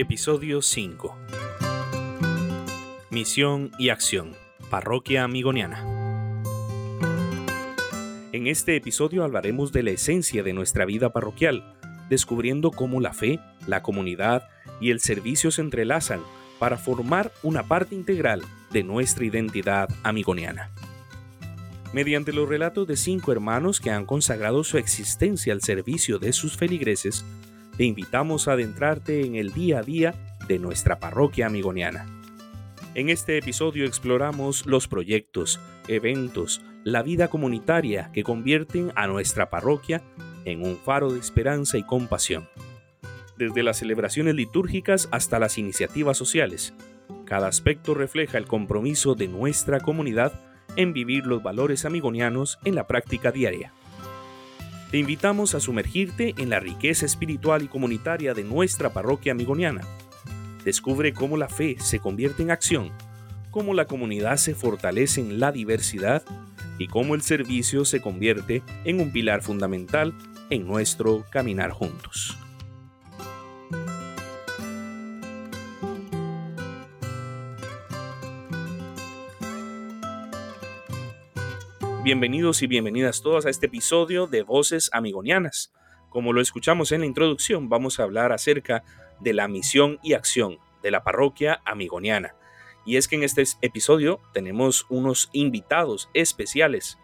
Episodio 5 Misión y acción. Parroquia Amigoniana. En este episodio hablaremos de la esencia de nuestra vida parroquial, descubriendo cómo la fe, la comunidad y el servicio se entrelazan para formar una parte integral de nuestra identidad amigoniana. Mediante los relatos de cinco hermanos que han consagrado su existencia al servicio de sus feligreses, te invitamos a adentrarte en el día a día de nuestra parroquia amigoniana. En este episodio exploramos los proyectos, eventos, la vida comunitaria que convierten a nuestra parroquia en un faro de esperanza y compasión. Desde las celebraciones litúrgicas hasta las iniciativas sociales, cada aspecto refleja el compromiso de nuestra comunidad en vivir los valores amigonianos en la práctica diaria. Te invitamos a sumergirte en la riqueza espiritual y comunitaria de nuestra parroquia amigoniana. Descubre cómo la fe se convierte en acción, cómo la comunidad se fortalece en la diversidad y cómo el servicio se convierte en un pilar fundamental en nuestro caminar juntos. Bienvenidos y bienvenidas todos a este episodio de Voces Amigonianas. Como lo escuchamos en la introducción, vamos a hablar acerca de la misión y acción de la parroquia amigoniana. Y es que en este episodio tenemos unos invitados especiales.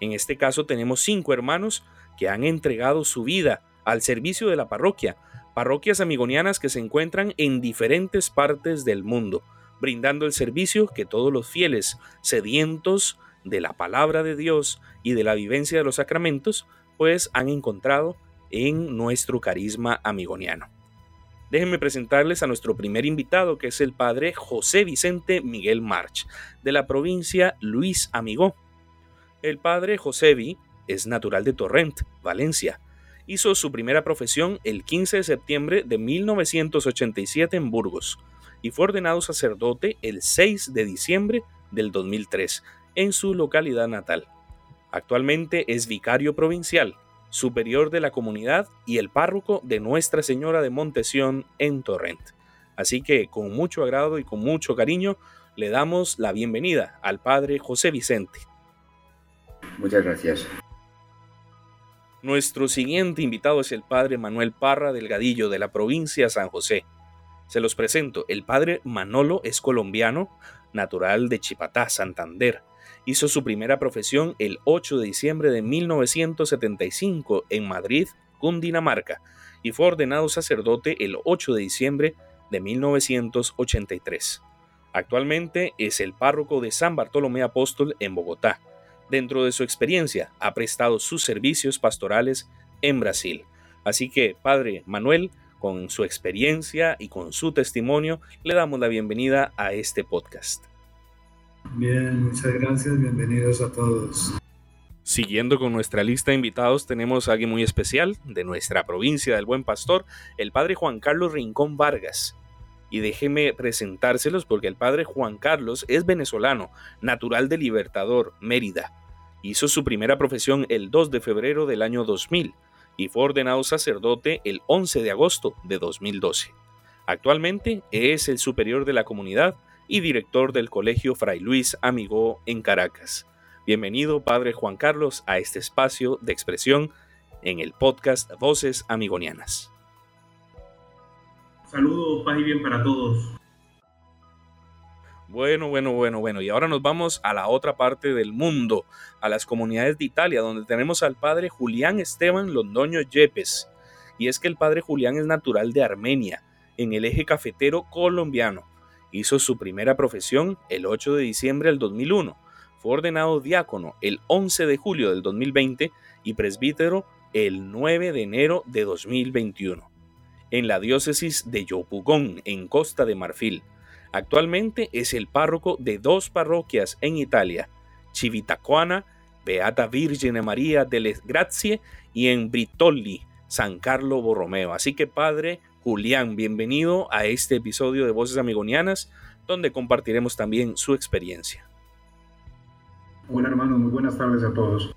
En este caso tenemos cinco hermanos que han entregado su vida al servicio de la parroquia, parroquias amigonianas que se encuentran en diferentes partes del mundo, brindando el servicio que todos los fieles, sedientos, de la palabra de Dios y de la vivencia de los sacramentos, pues han encontrado en nuestro carisma amigoniano. Déjenme presentarles a nuestro primer invitado, que es el padre José Vicente Miguel March, de la provincia Luis Amigó. El padre Josévi es natural de Torrent, Valencia. Hizo su primera profesión el 15 de septiembre de 1987 en Burgos y fue ordenado sacerdote el 6 de diciembre del 2003 en su localidad natal. Actualmente es vicario provincial, superior de la comunidad y el párroco de Nuestra Señora de Montesión en Torrent. Así que con mucho agrado y con mucho cariño le damos la bienvenida al Padre José Vicente. Muchas gracias. Nuestro siguiente invitado es el Padre Manuel Parra Delgadillo de la provincia de San José. Se los presento, el Padre Manolo es colombiano, natural de Chipatá, Santander. Hizo su primera profesión el 8 de diciembre de 1975 en Madrid, Cundinamarca, y fue ordenado sacerdote el 8 de diciembre de 1983. Actualmente es el párroco de San Bartolomé Apóstol en Bogotá. Dentro de su experiencia ha prestado sus servicios pastorales en Brasil. Así que, Padre Manuel, con su experiencia y con su testimonio, le damos la bienvenida a este podcast. Bien, muchas gracias, bienvenidos a todos. Siguiendo con nuestra lista de invitados, tenemos a alguien muy especial de nuestra provincia del Buen Pastor, el padre Juan Carlos Rincón Vargas. Y déjeme presentárselos porque el padre Juan Carlos es venezolano, natural de Libertador, Mérida. Hizo su primera profesión el 2 de febrero del año 2000 y fue ordenado sacerdote el 11 de agosto de 2012. Actualmente es el superior de la comunidad y director del Colegio Fray Luis Amigó en Caracas. Bienvenido, Padre Juan Carlos, a este espacio de expresión en el podcast Voces Amigonianas. Saludos, paz y bien para todos. Bueno, bueno, bueno, bueno. Y ahora nos vamos a la otra parte del mundo, a las comunidades de Italia, donde tenemos al padre Julián Esteban Londoño Yepes. Y es que el padre Julián es natural de Armenia, en el eje cafetero colombiano. Hizo su primera profesión el 8 de diciembre del 2001. Fue ordenado diácono el 11 de julio del 2020 y presbítero el 9 de enero de 2021 en la diócesis de Yopugón, en Costa de Marfil. Actualmente es el párroco de dos parroquias en Italia, Civitacuana, Beata Virgine María delle Grazie y en Britolli, San Carlo Borromeo. Así que Padre, Julián, bienvenido a este episodio de Voces Amigonianas, donde compartiremos también su experiencia. Hola hermanos, muy buenas tardes a todos.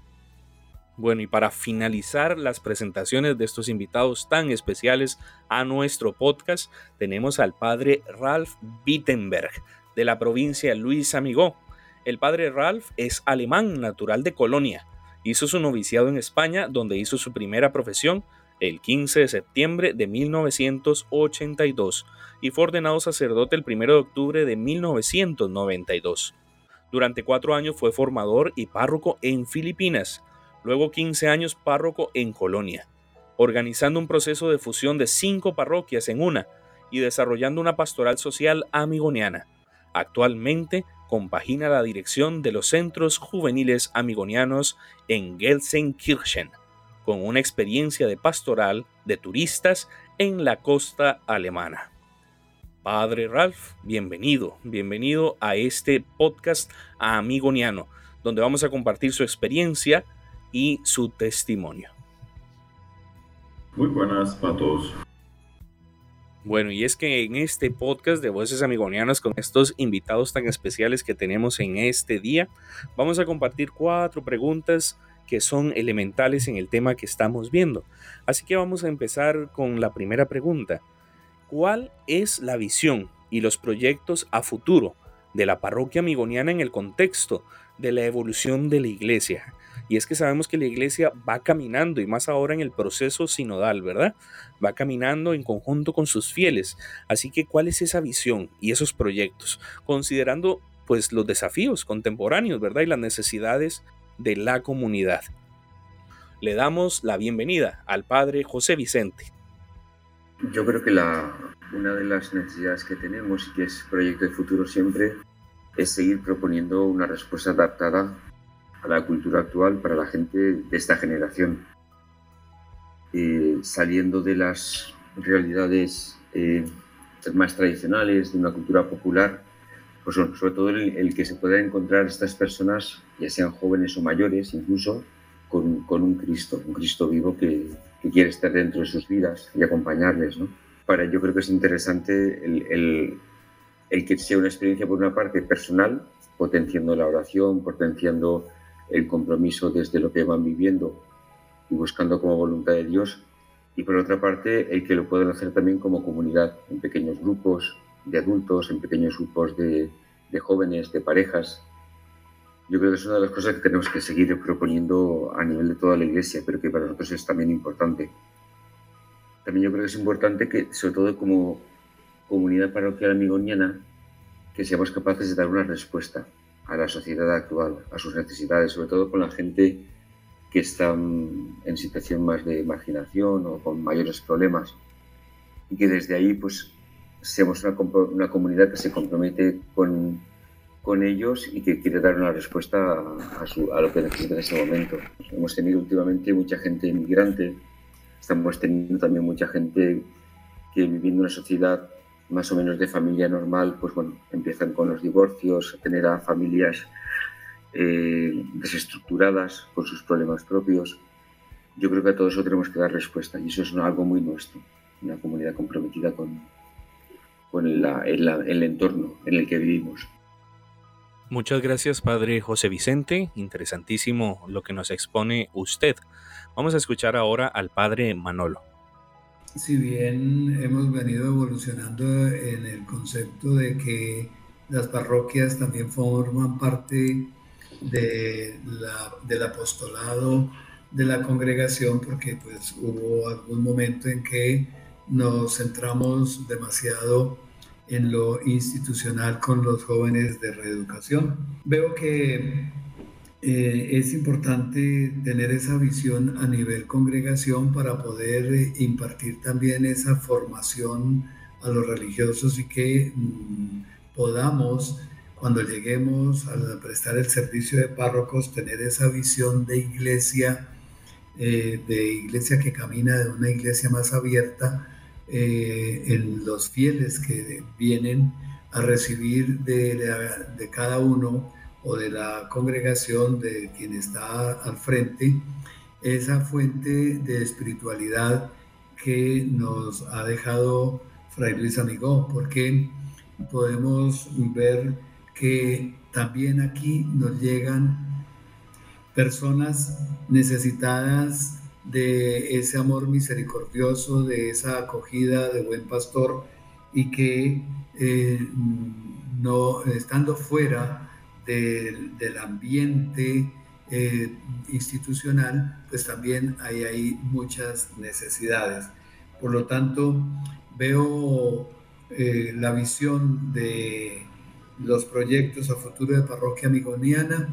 Bueno, y para finalizar las presentaciones de estos invitados tan especiales a nuestro podcast, tenemos al padre Ralph Wittenberg de la provincia Luis Amigó. El padre Ralph es alemán natural de Colonia. Hizo su noviciado en España, donde hizo su primera profesión el 15 de septiembre de 1982 y fue ordenado sacerdote el 1 de octubre de 1992. Durante cuatro años fue formador y párroco en Filipinas luego 15 años párroco en Colonia, organizando un proceso de fusión de cinco parroquias en una y desarrollando una pastoral social amigoniana. Actualmente compagina la dirección de los centros juveniles amigonianos en Gelsenkirchen, con una experiencia de pastoral de turistas en la costa alemana. Padre Ralph, bienvenido, bienvenido a este podcast amigoniano, donde vamos a compartir su experiencia y su testimonio. Muy buenas para todos. Bueno, y es que en este podcast de Voces Amigonianas, con estos invitados tan especiales que tenemos en este día, vamos a compartir cuatro preguntas que son elementales en el tema que estamos viendo. Así que vamos a empezar con la primera pregunta. ¿Cuál es la visión y los proyectos a futuro de la parroquia amigoniana en el contexto de la evolución de la iglesia? Y es que sabemos que la iglesia va caminando y más ahora en el proceso sinodal, ¿verdad? Va caminando en conjunto con sus fieles. Así que, ¿cuál es esa visión y esos proyectos? Considerando pues los desafíos contemporáneos, ¿verdad? Y las necesidades de la comunidad. Le damos la bienvenida al padre José Vicente. Yo creo que una de las necesidades que tenemos y que es proyecto de futuro siempre es seguir proponiendo una respuesta adaptada a la cultura actual para la gente de esta generación. Eh, saliendo de las realidades eh, más tradicionales, de una cultura popular, pues sobre todo el, que se pueda encontrar estas personas, ya sean jóvenes o mayores incluso, con, con un Cristo, un Cristo vivo que, que, quiere estar dentro de sus vidas y acompañarles. ¿no? Para yo creo que es interesante el, el, el que sea una experiencia por una parte personal, potenciando la oración, potenciando el compromiso desde lo que van viviendo y buscando como voluntad de Dios. Y por otra parte, el que lo puedan hacer también como comunidad, en pequeños grupos de adultos, en pequeños grupos de, de jóvenes, de parejas. Yo creo que es una de las cosas que tenemos que seguir proponiendo a nivel de toda la Iglesia, pero que para nosotros es también importante. También yo creo que es importante que, sobre todo como comunidad parroquial amigoniana, que seamos capaces de dar una respuesta a la sociedad actual, a sus necesidades, sobre todo con la gente que está en situación más de marginación o con mayores problemas. Y que desde ahí pues seamos una, una comunidad que se compromete con, con, ellos y que quiere dar una respuesta a, a, lo que necesitan en ese momento. Hemos tenido últimamente mucha gente inmigrante, estamos teniendo también mucha gente que viviendo en una sociedad más o menos de familia normal, pues bueno, empiezan con los divorcios, a tener a familias eh, desestructuradas con sus problemas propios. Yo creo que a todo eso tenemos que dar respuesta y eso es algo muy nuestro, una comunidad comprometida con, con el, el entorno en el que vivimos. Muchas gracias, Padre José Vicente. Interesantísimo lo que nos expone usted. Vamos a escuchar ahora al Padre Manolo si bien hemos venido evolucionando en el concepto de que las parroquias también forman parte de la, del apostolado de la congregación, porque pues hubo algún momento en que nos centramos demasiado en lo institucional con los jóvenes de reeducación. Veo que eh, es importante tener esa visión a nivel congregación para poder impartir también esa formación a los religiosos y que mm, podamos, cuando lleguemos a prestar el servicio de párrocos, tener esa visión de iglesia, eh, de iglesia que camina, de una iglesia más abierta en los fieles que vienen a recibir de, de cada uno o de la congregación de quien está al frente, esa fuente de espiritualidad que nos ha dejado Fray Luis Amigó, porque podemos ver que también aquí nos llegan personas necesitadas de ese amor misericordioso, de esa acogida de buen pastor y que eh, no estando fuera del ambiente eh, institucional, pues también hay ahí muchas necesidades. Por lo tanto, veo eh, la visión de los proyectos a futuro de Parroquia Amigoniana,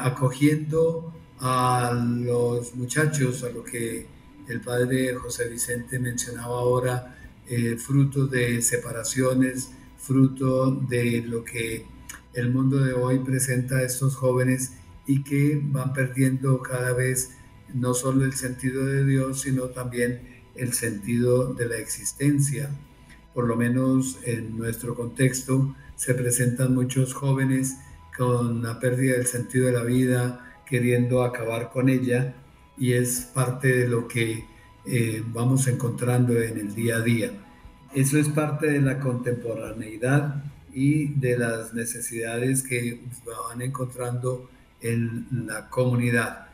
acogiendo a los muchachos, a lo que el padre José Vicente mencionaba ahora, eh, fruto de separaciones, fruto de lo que el mundo de hoy presenta a estos jóvenes y que van perdiendo cada vez no solo el sentido de Dios, sino también el sentido de la existencia. Por lo menos en nuestro contexto se presentan muchos jóvenes con la pérdida del sentido de la vida, queriendo acabar con ella y es parte de lo que eh, vamos encontrando en el día a día. Eso es parte de la contemporaneidad y de las necesidades que van encontrando en la comunidad.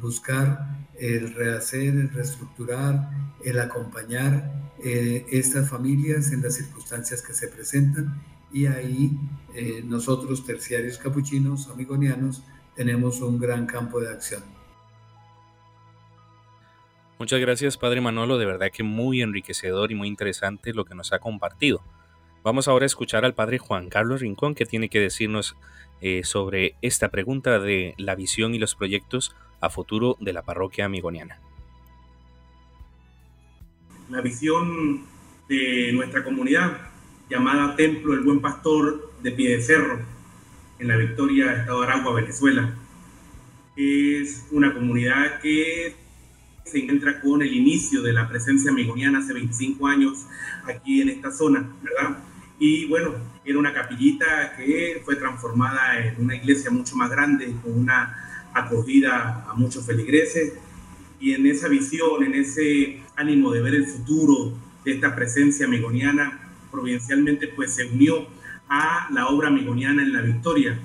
buscar el rehacer, el reestructurar, el acompañar eh, estas familias en las circunstancias que se presentan y ahí eh, nosotros terciarios capuchinos, amigonianos, tenemos un gran campo de acción. Muchas gracias, Padre Manolo. De verdad que muy enriquecedor y muy interesante lo que nos ha compartido. Vamos ahora a escuchar al Padre Juan Carlos Rincón, que tiene que decirnos eh, sobre esta pregunta de la visión y los proyectos a futuro de la parroquia amigoniana. La visión de nuestra comunidad, llamada Templo el Buen Pastor de Piedecerro, en la Victoria, Estado de Aragua, Venezuela. Es una comunidad que se encuentra con el inicio de la presencia amigoniana hace 25 años aquí en esta zona, ¿verdad? Y bueno, era una capillita que fue transformada en una iglesia mucho más grande, con una acogida a muchos feligreses. Y en esa visión, en ese ánimo de ver el futuro de esta presencia amigoniana, provincialmente pues se unió a la obra amigoniana en la Victoria,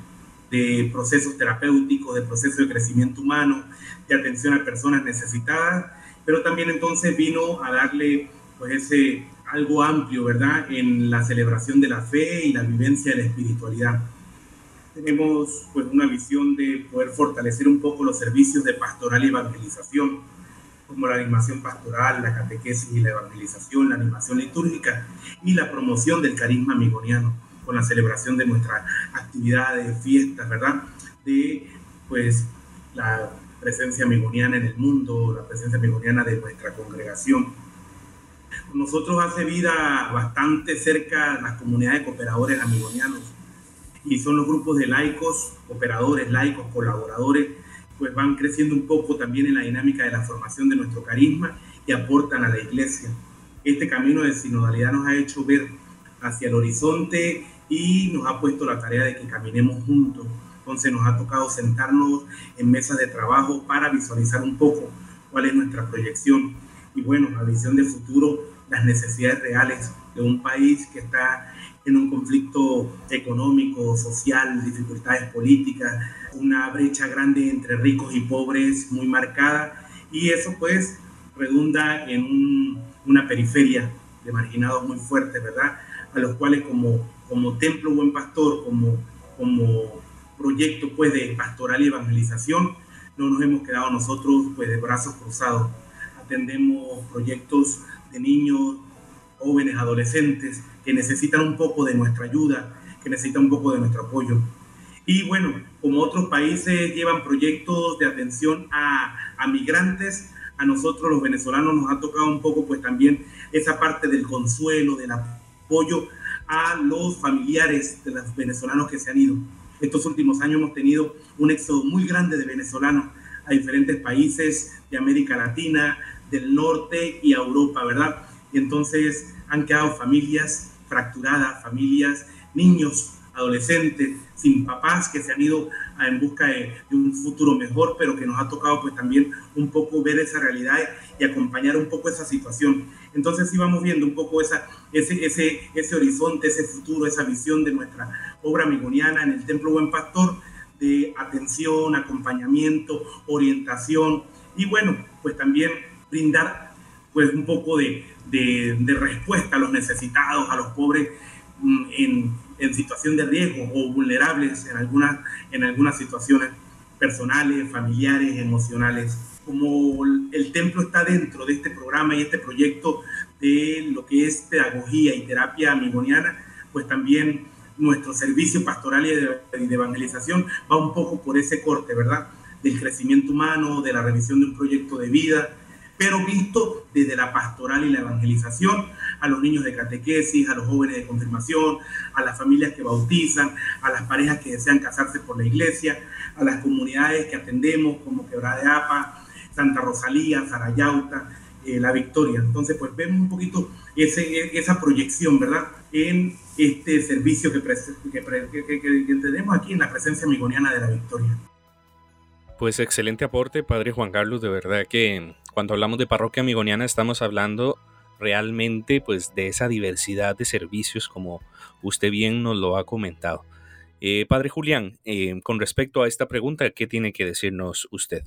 de procesos terapéuticos, de procesos de crecimiento humano, de atención a personas necesitadas, pero también entonces vino a darle pues ese algo amplio, ¿verdad?, en la celebración de la fe y la vivencia de la espiritualidad. Tenemos pues una visión de poder fortalecer un poco los servicios de pastoral y evangelización, como la animación pastoral, la catequesis y la evangelización, la animación litúrgica y la promoción del carisma amigoniano con la celebración de nuestras actividades, fiestas, ¿verdad? De pues la presencia amigoniana en el mundo, la presencia amigoniana de nuestra congregación. Nosotros hace vida bastante cerca las comunidades de cooperadores amigonianos y son los grupos de laicos, operadores, laicos, colaboradores, pues van creciendo un poco también en la dinámica de la formación de nuestro carisma y aportan a la iglesia. Este camino de sinodalidad nos ha hecho ver hacia el horizonte y nos ha puesto la tarea de que caminemos juntos. Entonces nos ha tocado sentarnos en mesas de trabajo para visualizar un poco cuál es nuestra proyección y bueno, la visión de futuro, las necesidades reales de un país que está en un conflicto económico, social, dificultades políticas, una brecha grande entre ricos y pobres muy marcada y eso pues redunda en una periferia de marginados muy fuertes, ¿verdad? A los cuales como como Templo Buen Pastor, como, como proyecto pues, de pastoral y evangelización, no nos hemos quedado nosotros pues, de brazos cruzados. Atendemos proyectos de niños, jóvenes, adolescentes que necesitan un poco de nuestra ayuda, que necesitan un poco de nuestro apoyo. Y bueno, como otros países llevan proyectos de atención a, a migrantes, a nosotros los venezolanos nos ha tocado un poco pues también esa parte del consuelo, del apoyo a los familiares de los venezolanos que se han ido. Estos últimos años hemos tenido un éxodo muy grande de venezolanos a diferentes países de América Latina, del norte y a Europa, ¿verdad? Y entonces han quedado familias fracturadas, familias, niños, adolescentes, sin papás que se han ido en busca de, un futuro mejor, pero que nos ha tocado pues también un poco ver esa realidad y acompañar un poco esa situación. Entonces sí vamos viendo un poco ese, ese, ese horizonte, ese futuro, esa visión de nuestra obra migoniana en el Templo Buen Pastor, de atención, acompañamiento, orientación y bueno, pues también brindar pues un poco de, de, respuesta a los necesitados, a los pobres mm, en, en, situación de riesgo o vulnerables en algunas, en algunas situaciones personales, familiares, emocionales. Como el templo está dentro de este programa y este proyecto de lo que es pedagogía y terapia amigoniana, pues también nuestro servicio pastoral y de, evangelización va un poco por ese corte, ¿verdad? Del crecimiento humano, de la revisión de un proyecto de vida, pero visto desde la pastoral y la evangelización a los niños de catequesis, a los jóvenes de confirmación, a las familias que bautizan, a las parejas que desean casarse por la iglesia, a las comunidades que atendemos como Quebrada de Apa, Santa Rosalía, Sarayauta, eh, La Victoria. Entonces, pues vemos un poquito ese, esa proyección, ¿verdad? En este servicio que, tenemos aquí en la presencia amigoniana de la Victoria. Pues excelente aporte, Padre Juan Carlos. De verdad que cuando hablamos de parroquia amigoniana estamos hablando realmente pues de esa diversidad de servicios como usted bien nos lo ha comentado. Eh, padre Julián, eh, con respecto a esta pregunta, ¿qué tiene que decirnos usted?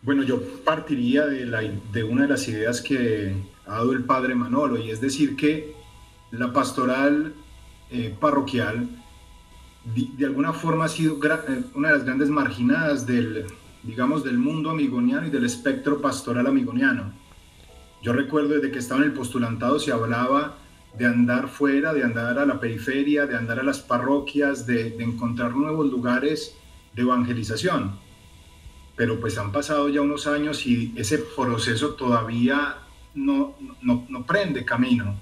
Bueno, yo partiría de, una de las ideas que ha dado el padre Manolo, y es decir que la pastoral eh, parroquial de, alguna forma ha sido eh, una de las grandes marginadas del, digamos, del mundo amigoniano y del espectro pastoral amigoniano. Yo recuerdo desde que estaba en el postulantado se hablaba de andar fuera, de andar a la periferia, de andar a las parroquias, de encontrar nuevos lugares de evangelización. Pero pues han pasado ya unos años y ese proceso todavía no, no, no prende camino.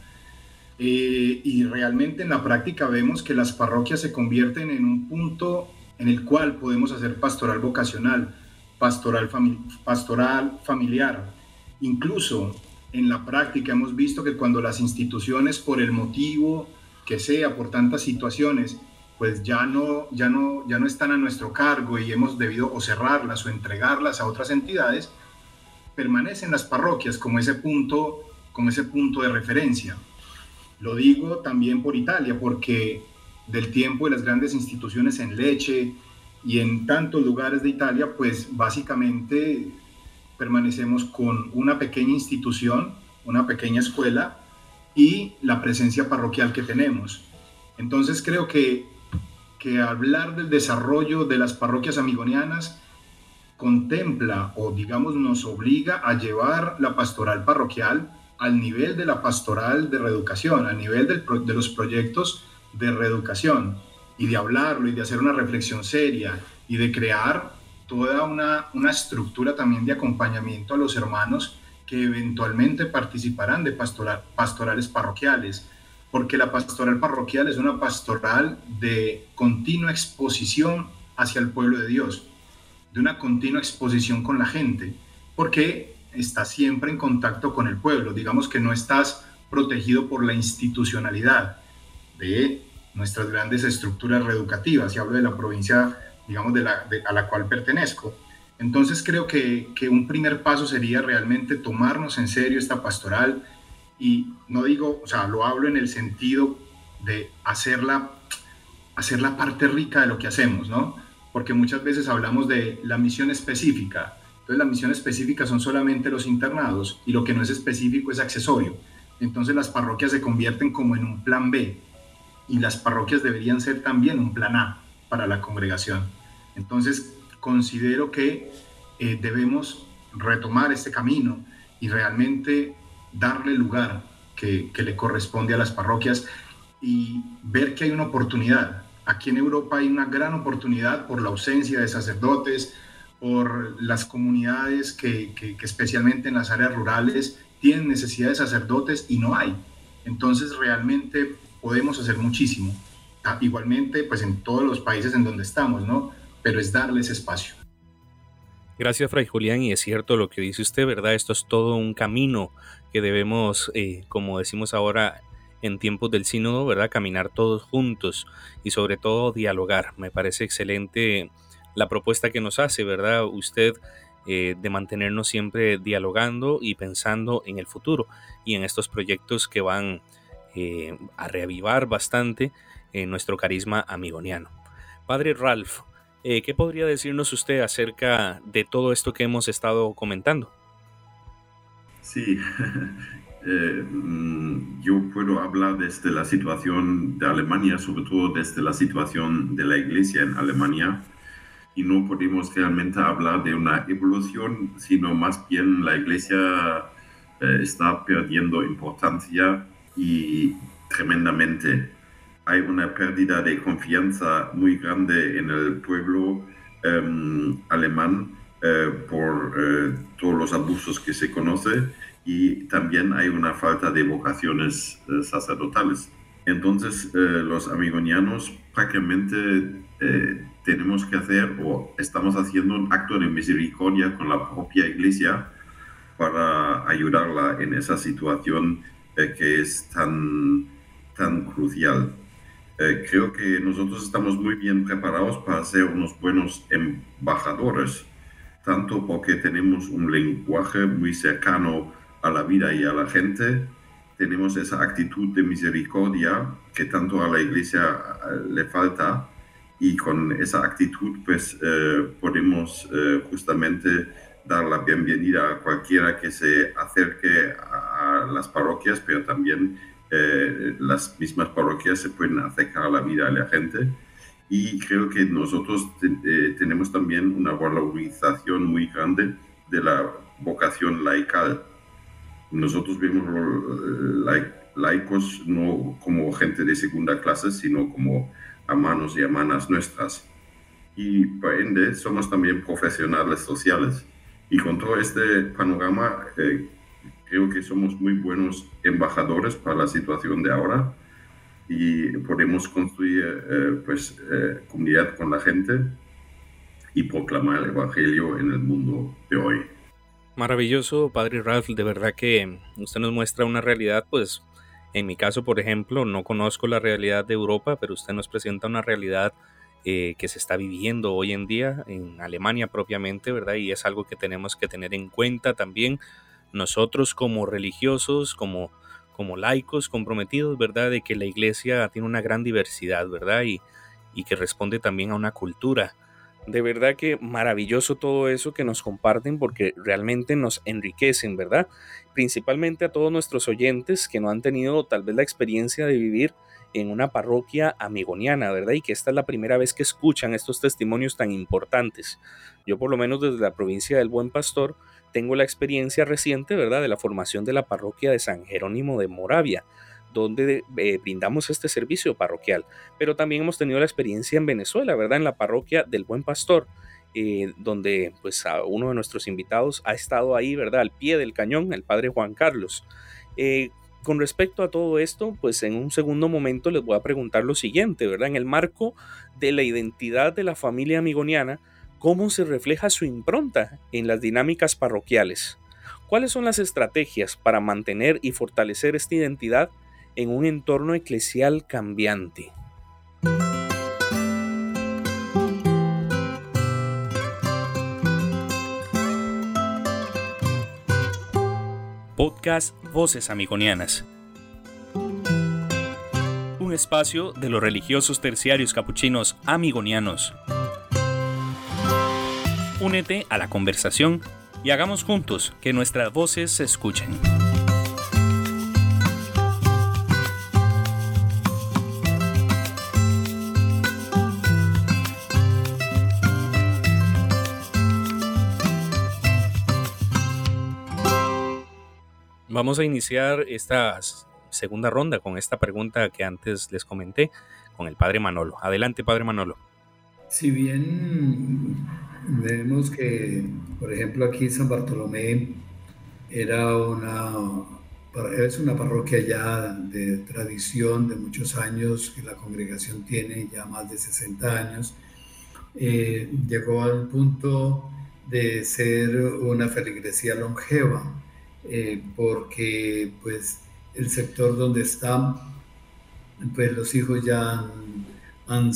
Eh, y realmente en la práctica vemos que las parroquias se convierten en un punto en el cual podemos hacer pastoral vocacional, pastoral, pastoral familiar. Incluso en la práctica hemos visto que cuando las instituciones, por el motivo que sea, por tantas situaciones, pues ya no, ya no, ya no están a nuestro cargo y hemos debido cerrarlas o entregarlas a otras entidades, permanecen las parroquias como ese punto, como ese punto de referencia. Lo digo también por Italia, porque del tiempo de las grandes instituciones en Leche y en tantos lugares de Italia, pues básicamente permanecemos con una pequeña institución, una pequeña escuela y la presencia parroquial que tenemos. Entonces creo que, que hablar del desarrollo de las parroquias amigonianas contempla o digamos nos obliga a llevar la pastoral parroquial al nivel de la pastoral de reeducación, al nivel de los proyectos de reeducación y de hablarlo y de hacer una reflexión seria y de crear toda una, una estructura también de acompañamiento a los hermanos que eventualmente participarán de pastoral, pastorales parroquiales, porque la pastoral parroquial es una pastoral de continua exposición hacia el pueblo de Dios, de una continua exposición con la gente, porque estás siempre en contacto con el pueblo, digamos que no estás protegido por la institucionalidad de nuestras grandes estructuras reeducativas, y hablo de la provincia, digamos, de la, a la cual pertenezco. Entonces creo que, que, un primer paso sería realmente tomarnos en serio esta pastoral y no digo, o sea, lo hablo en el sentido de hacerla, hacer la parte rica de lo que hacemos, ¿no? Porque muchas veces hablamos de la misión específica, entonces la misión específica son solamente los internados y lo que no es específico es accesorio. Entonces las parroquias se convierten como en un plan B y las parroquias deberían ser también un plan A para la congregación. Entonces considero que eh, debemos retomar este camino y realmente darle lugar que, le corresponde a las parroquias y ver que hay una oportunidad. Aquí en Europa hay una gran oportunidad por la ausencia de sacerdotes, por las comunidades que, especialmente en las áreas rurales tienen necesidad de sacerdotes y no hay. Entonces realmente podemos hacer muchísimo. Ah, igualmente, pues en todos los países en donde estamos, ¿no? Pero es darles espacio. Gracias, Fray Julián, y es cierto lo que dice usted, ¿verdad? Esto es todo un camino que debemos, eh, como decimos ahora en tiempos del sínodo, ¿verdad? Caminar todos juntos y sobre todo dialogar. Me parece excelente la propuesta que nos hace, ¿verdad? Usted eh, de mantenernos siempre dialogando y pensando en el futuro y en estos proyectos que van eh, a reavivar bastante nuestro carisma amigoniano. Padre Ralph, ¿qué podría decirnos usted acerca de todo esto que hemos estado comentando? Sí, eh, mm, yo puedo hablar desde la situación de Alemania, sobre todo desde la situación de la iglesia en Alemania, y no podemos realmente hablar de una evolución, sino más bien la iglesia eh, está perdiendo importancia y tremendamente. Hay una pérdida de confianza muy grande en el pueblo em, alemán eh, por todos los abusos que se conoce y también hay una falta de vocaciones eh, sacerdotales. Entonces los amigonianos prácticamente tenemos que hacer o estamos haciendo un acto de misericordia con la propia iglesia para ayudarla en esa situación que es tan, tan crucial. Eh, creo que nosotros estamos muy bien preparados para ser unos buenos embajadores, tanto porque tenemos un lenguaje muy cercano a la vida y a la gente, tenemos esa actitud de misericordia que tanto a la iglesia eh, le falta y con esa actitud pues eh, podemos justamente dar la bienvenida a cualquiera que se acerque a las parroquias, pero también eh, las mismas parroquias se pueden acercar a la vida de la gente. Y creo que nosotros eh, tenemos también una valorización muy grande de la vocación laical. Nosotros vemos los laicos no como gente de segunda clase, sino como hermanos y hermanas nuestras. Y por ende somos también profesionales sociales. Y con todo este panorama, eh, creo que somos muy buenos embajadores para la situación de ahora y podemos construir eh, pues, eh, comunidad con la gente y proclamar el Evangelio en el mundo de hoy. Maravilloso, Padre Ralph, de verdad que usted nos muestra una realidad, pues en mi caso, por ejemplo, no conozco la realidad de Europa, pero usted nos presenta una realidad eh, que se está viviendo hoy en día en Alemania propiamente, ¿verdad? Y es algo que tenemos que tener en cuenta también nosotros como religiosos, como, como laicos comprometidos, ¿verdad? De que la iglesia tiene una gran diversidad, ¿verdad? Y, y que responde también a una cultura. De verdad que maravilloso todo eso que nos comparten porque realmente nos enriquecen, ¿verdad? Principalmente a todos nuestros oyentes que no han tenido tal vez la experiencia de vivir en una parroquia amigoniana, ¿verdad? Y que esta es la primera vez que escuchan estos testimonios tan importantes. Yo por lo menos desde la provincia del Buen Pastor tengo la experiencia reciente, ¿verdad?, de la formación de la parroquia de San Jerónimo de Moravia, donde eh, brindamos este servicio parroquial. Pero también hemos tenido la experiencia en Venezuela, ¿verdad?, en la parroquia del Buen Pastor, eh, donde pues uno de nuestros invitados ha estado ahí, ¿verdad?, al pie del cañón, el padre Juan Carlos. Eh, con respecto a todo esto, pues en un segundo momento les voy a preguntar lo siguiente, ¿verdad? En el marco de la identidad de la familia amigoniana, cómo se refleja su impronta en las dinámicas parroquiales. ¿Cuáles son las estrategias para mantener y fortalecer esta identidad en un entorno eclesial cambiante? Podcast Voces Amigonianas. Un espacio de los religiosos terciarios capuchinos amigonianos Únete a la conversación y hagamos juntos que nuestras voces se escuchen. Vamos a iniciar esta segunda ronda con esta pregunta que antes les comenté con el Padre Manolo. Adelante, Padre Manolo. Si bien vemos que, por ejemplo, aquí San Bartolomé era una, es una parroquia ya de tradición de muchos años, que la congregación tiene ya más de 60 años, eh, llegó al punto de ser una feligresía longeva, eh, porque pues el sector donde están, pues los hijos ya han han,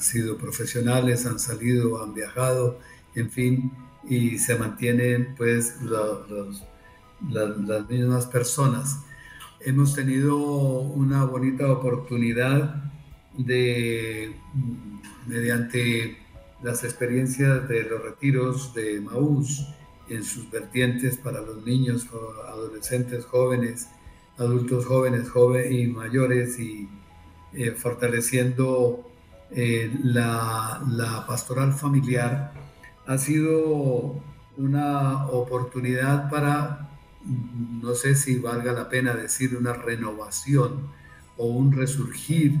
sido profesionales, han salido, han viajado, en fin, y se mantienen pues las mismas personas. Hemos tenido una bonita oportunidad de, mediante las experiencias de los retiros de Maús en sus vertientes para los niños, adolescentes, jóvenes, adultos jóvenes, jóvenes y mayores y eh, fortaleciendo eh, la, la, pastoral familiar, ha sido una oportunidad para, no sé si valga la pena decir, una renovación o un resurgir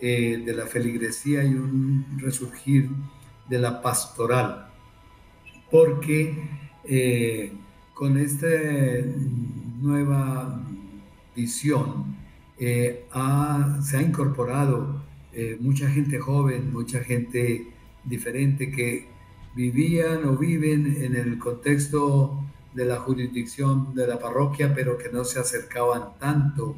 eh, de la feligresía y un resurgir de la pastoral, porque eh, con esta nueva visión eh, se ha incorporado mucha gente joven, mucha gente diferente que vivían o viven en el contexto de la jurisdicción de la parroquia, pero que no se acercaban tanto.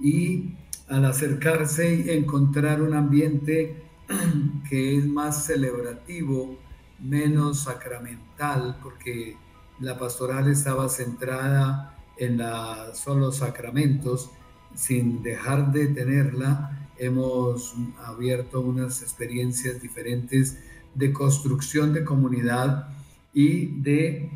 Y al acercarse y encontrar un ambiente que es más celebrativo, menos sacramental, porque la pastoral estaba centrada en la, solo sacramentos, sin dejar de tenerla, hemos abierto unas experiencias diferentes de construcción de comunidad y de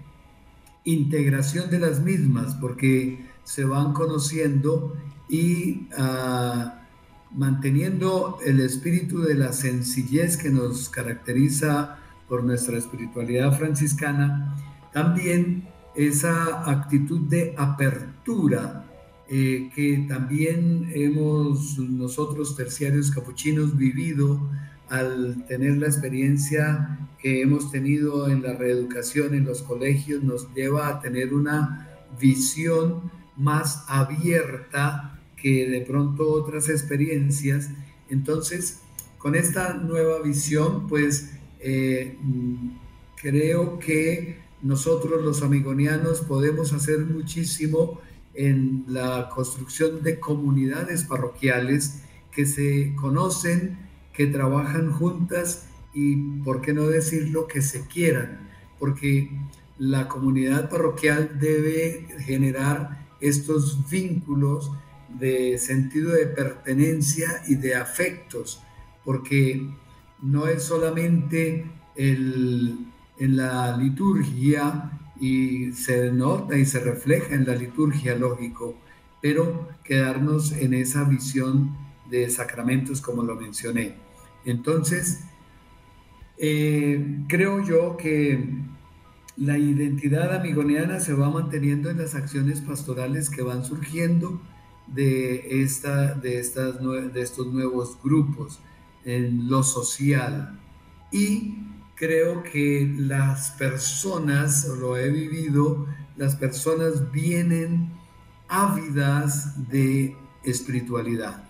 integración de las mismas, porque se van conociendo y ah, manteniendo el espíritu de la sencillez que nos caracteriza por nuestra espiritualidad franciscana, también esa actitud de apertura eh, que también hemos nosotros terciarios capuchinos vivido al tener la experiencia que hemos tenido en la reeducación en los colegios, nos lleva a tener una visión más abierta que de pronto otras experiencias. Entonces, con esta nueva visión, pues eh, creo que nosotros los amigonianos podemos hacer muchísimo en la construcción de comunidades parroquiales que se conocen, que trabajan juntas y, por qué no decirlo, que se quieran, porque la comunidad parroquial debe generar estos vínculos de sentido de pertenencia y de afectos, porque no es solamente el, en la liturgia y se nota y se refleja en la liturgia, lógico, pero quedarnos en esa visión de sacramentos como lo mencioné. Entonces, eh, creo yo que la identidad amigoniana se va manteniendo en las acciones pastorales que van surgiendo de, esta, de, estas, de estos nuevos grupos en lo social. Y creo que las personas, lo he vivido, las personas vienen ávidas de espiritualidad.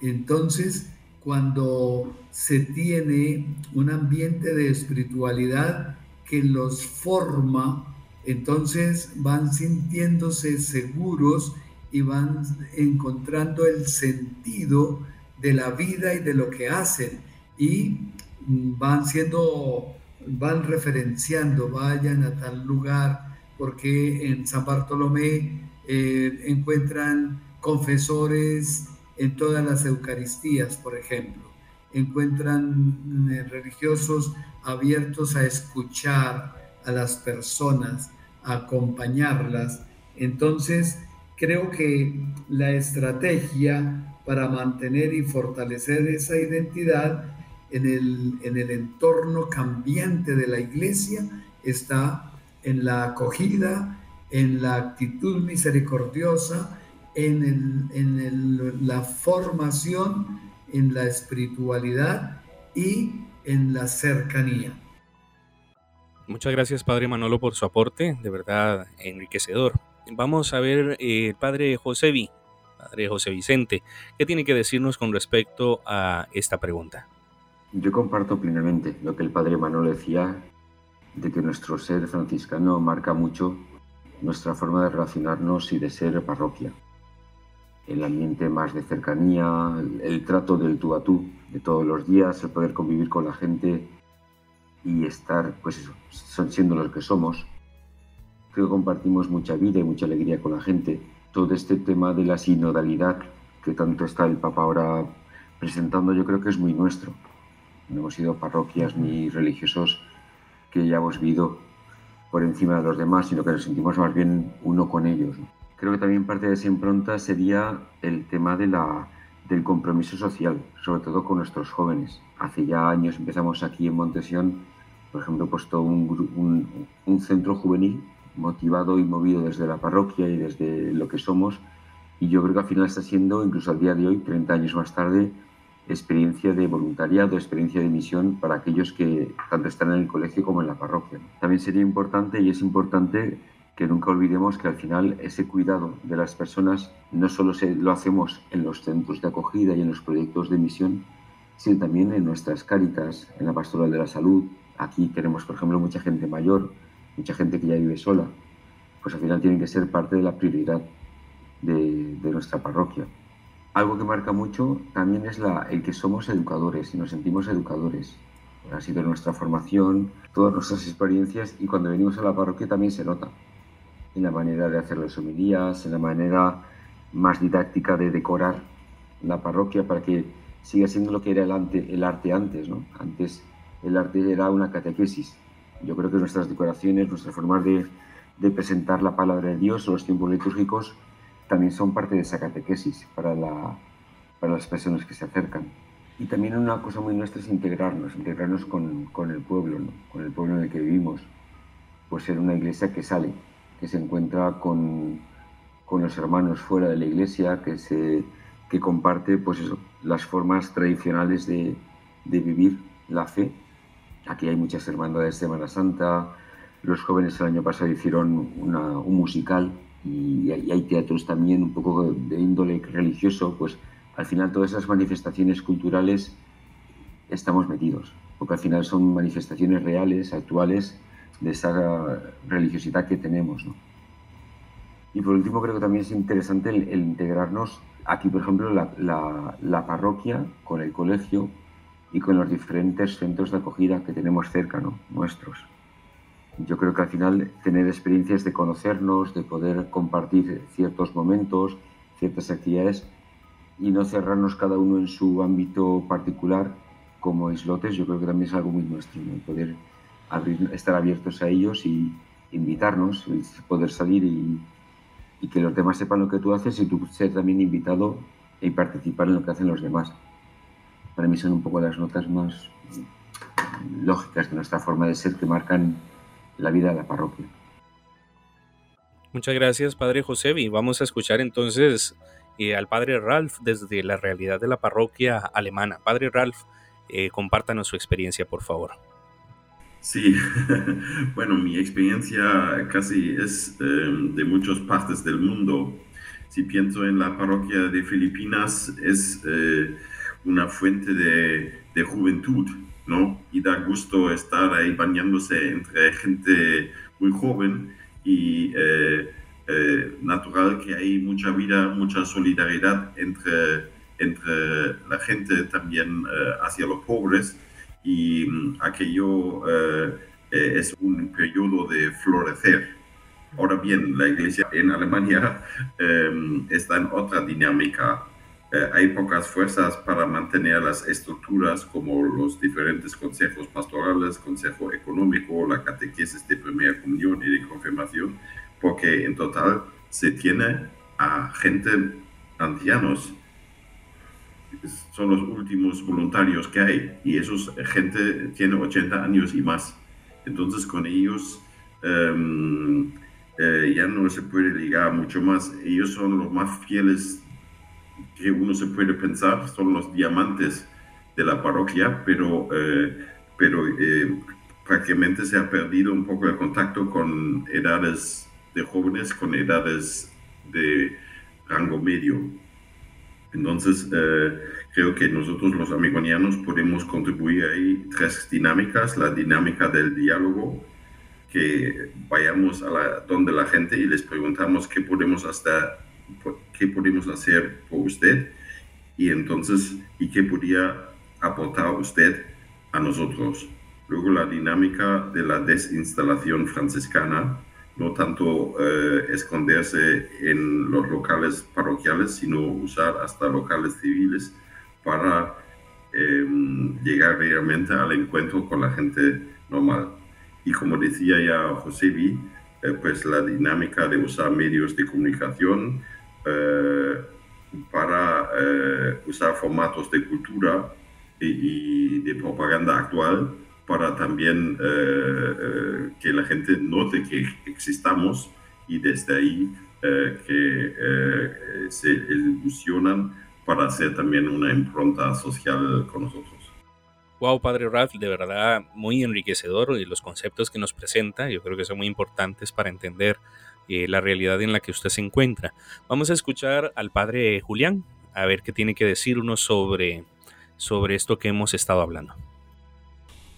Entonces, cuando se tiene un ambiente de espiritualidad que los forma, entonces van sintiéndose seguros y van encontrando el sentido de la vida y de lo que hacen y van siendo, van referenciando, vayan a tal lugar, porque en San Bartolomé eh, encuentran confesores en todas las Eucaristías, por ejemplo. Encuentran eh, religiosos abiertos a escuchar a las personas, a acompañarlas. Entonces, creo que la estrategia para mantener y fortalecer esa identidad en el, en el entorno cambiante de la iglesia está en la acogida, en la actitud misericordiosa, en, la formación, en la espiritualidad y en la cercanía. Muchas gracias, Padre Manolo, por su aporte, de verdad enriquecedor. Vamos a ver, el eh, Padre Josevi, Padre José Vicente, ¿qué tiene que decirnos con respecto a esta pregunta? Yo comparto plenamente lo que el Padre Manolo decía, de que nuestro ser franciscano marca mucho nuestra forma de relacionarnos y de ser parroquia el ambiente más de cercanía, el, trato del tú a tú de todos los días, el poder convivir con la gente y estar, pues eso, siendo los que somos. Creo que compartimos mucha vida y mucha alegría con la gente. Todo este tema de la sinodalidad, que tanto está el Papa ahora presentando yo creo que es muy nuestro. No hemos sido parroquias ni religiosos que hayamos vivido por encima de los demás, sino que nos sentimos más bien uno con ellos. Creo que también parte de esa impronta sería el tema de la, del compromiso social, sobre todo con nuestros jóvenes. Hace ya años empezamos aquí en Montesión, por ejemplo, puesto un, un centro juvenil motivado y movido desde la parroquia y desde lo que somos. Y yo creo que al final está siendo, incluso al día de hoy, 30 años más tarde, experiencia de voluntariado, experiencia de misión para aquellos que tanto están en el colegio como en la parroquia. También sería importante y es importante que nunca olvidemos que al final ese cuidado de las personas no solo se, lo hacemos en los centros de acogida y en los proyectos de misión, sino también en nuestras cáritas, en la pastoral de la salud. Aquí tenemos, por ejemplo, mucha gente mayor, mucha gente que ya vive sola. Pues al final tienen que ser parte de la prioridad de, nuestra parroquia. Algo que marca mucho también es la, el que somos educadores y nos sentimos educadores. Ha sido nuestra formación, todas nuestras experiencias y cuando venimos a la parroquia también se nota en la manera de hacer las homilías, en la manera más didáctica de decorar la parroquia para que siga siendo lo que era el, el arte antes. ¿no? Antes el arte era una catequesis. Yo creo que nuestras decoraciones, nuestras formas de, de presentar la palabra de Dios o los tiempos litúrgicos también son parte de esa catequesis para, la, para las personas que se acercan. Y también una cosa muy nuestra es integrarnos, integrarnos con, con el pueblo, ¿no? con el pueblo en el que vivimos. Pues ser una iglesia que sale, que se encuentra con, con los hermanos fuera de la iglesia, que, se, que comparte pues eso, las formas tradicionales de, de vivir la fe. Aquí hay muchas hermandades de Semana Santa, los jóvenes el año pasado hicieron una, un musical y hay, hay teatros también un poco de índole religioso, pues al final todas esas manifestaciones culturales estamos metidos, porque al final son manifestaciones reales, actuales, de esa religiosidad que tenemos. ¿no? Y por último creo que también es interesante el, el integrarnos aquí, por ejemplo, la, la, la, parroquia con el colegio y con los diferentes centros de acogida que tenemos cerca, ¿no? nuestros yo creo que al final tener experiencias de conocernos, de poder compartir ciertos momentos, ciertas actividades y no cerrarnos cada uno en su ámbito particular como islotes, yo creo que también es algo muy nuestro, ¿no? poder abrir, estar abiertos a ellos y invitarnos, poder salir y, y, que los demás sepan lo que tú haces y tú ser también invitado y participar en lo que hacen los demás. Para mí son un poco las notas más lógicas de nuestra forma de ser que marcan la vida de la parroquia. Muchas gracias, Padre José. Y vamos a escuchar entonces eh, al Padre Ralph desde la realidad de la parroquia alemana. Padre Ralph, eh, compártanos su experiencia, por favor. Sí, bueno, mi experiencia casi es eh, de muchas partes del mundo. Si pienso en la parroquia de Filipinas, es eh, una fuente de, de juventud, ¿no? Y da gusto estar ahí bañándose entre gente muy joven y eh, eh, natural que hay mucha vida, mucha solidaridad entre, entre la gente también eh, hacia los pobres y um, aquello eh, es un periodo de florecer. Ahora bien, la iglesia en Alemania está en otra dinámica eh, hay pocas fuerzas para mantener las estructuras como los diferentes consejos pastorales, consejo económico, la catequesis de primera comunión y de confirmación, porque en total se tiene a gente ancianos. Son los últimos voluntarios que hay y esos gente tiene 80 años y más. Entonces con ellos um, eh, ya no se puede ligar mucho más. Ellos son los más fieles que uno se puede pensar son los diamantes de la parroquia, pero, eh, pero eh, prácticamente se ha perdido un poco el contacto con edades de jóvenes, con edades de rango medio. Entonces, eh, creo que nosotros los amigonianos podemos contribuir ahí tres dinámicas. La dinámica del diálogo, que vayamos a donde la gente y les preguntamos qué podemos hasta qué podemos hacer por usted y entonces, y qué podría aportar usted a nosotros. Luego la dinámica de la desinstalación franciscana, no tanto eh, esconderse en los locales parroquiales, sino usar hasta locales civiles para em, llegar realmente al encuentro con la gente normal. Y como decía ya José V, eh, pues la dinámica de usar medios de comunicación eh, para eh, usar formatos de cultura y, de propaganda actual para también que la gente note que existamos y desde ahí que se ilusionan para hacer también una impronta social con nosotros. Wow, Padre Ralph, de verdad muy enriquecedor y los conceptos que nos presenta, yo creo que son muy importantes para entender eh, la realidad en la que usted se encuentra. Vamos a escuchar al Padre Julián, a ver qué tiene que decirnos sobre, sobre esto que hemos estado hablando.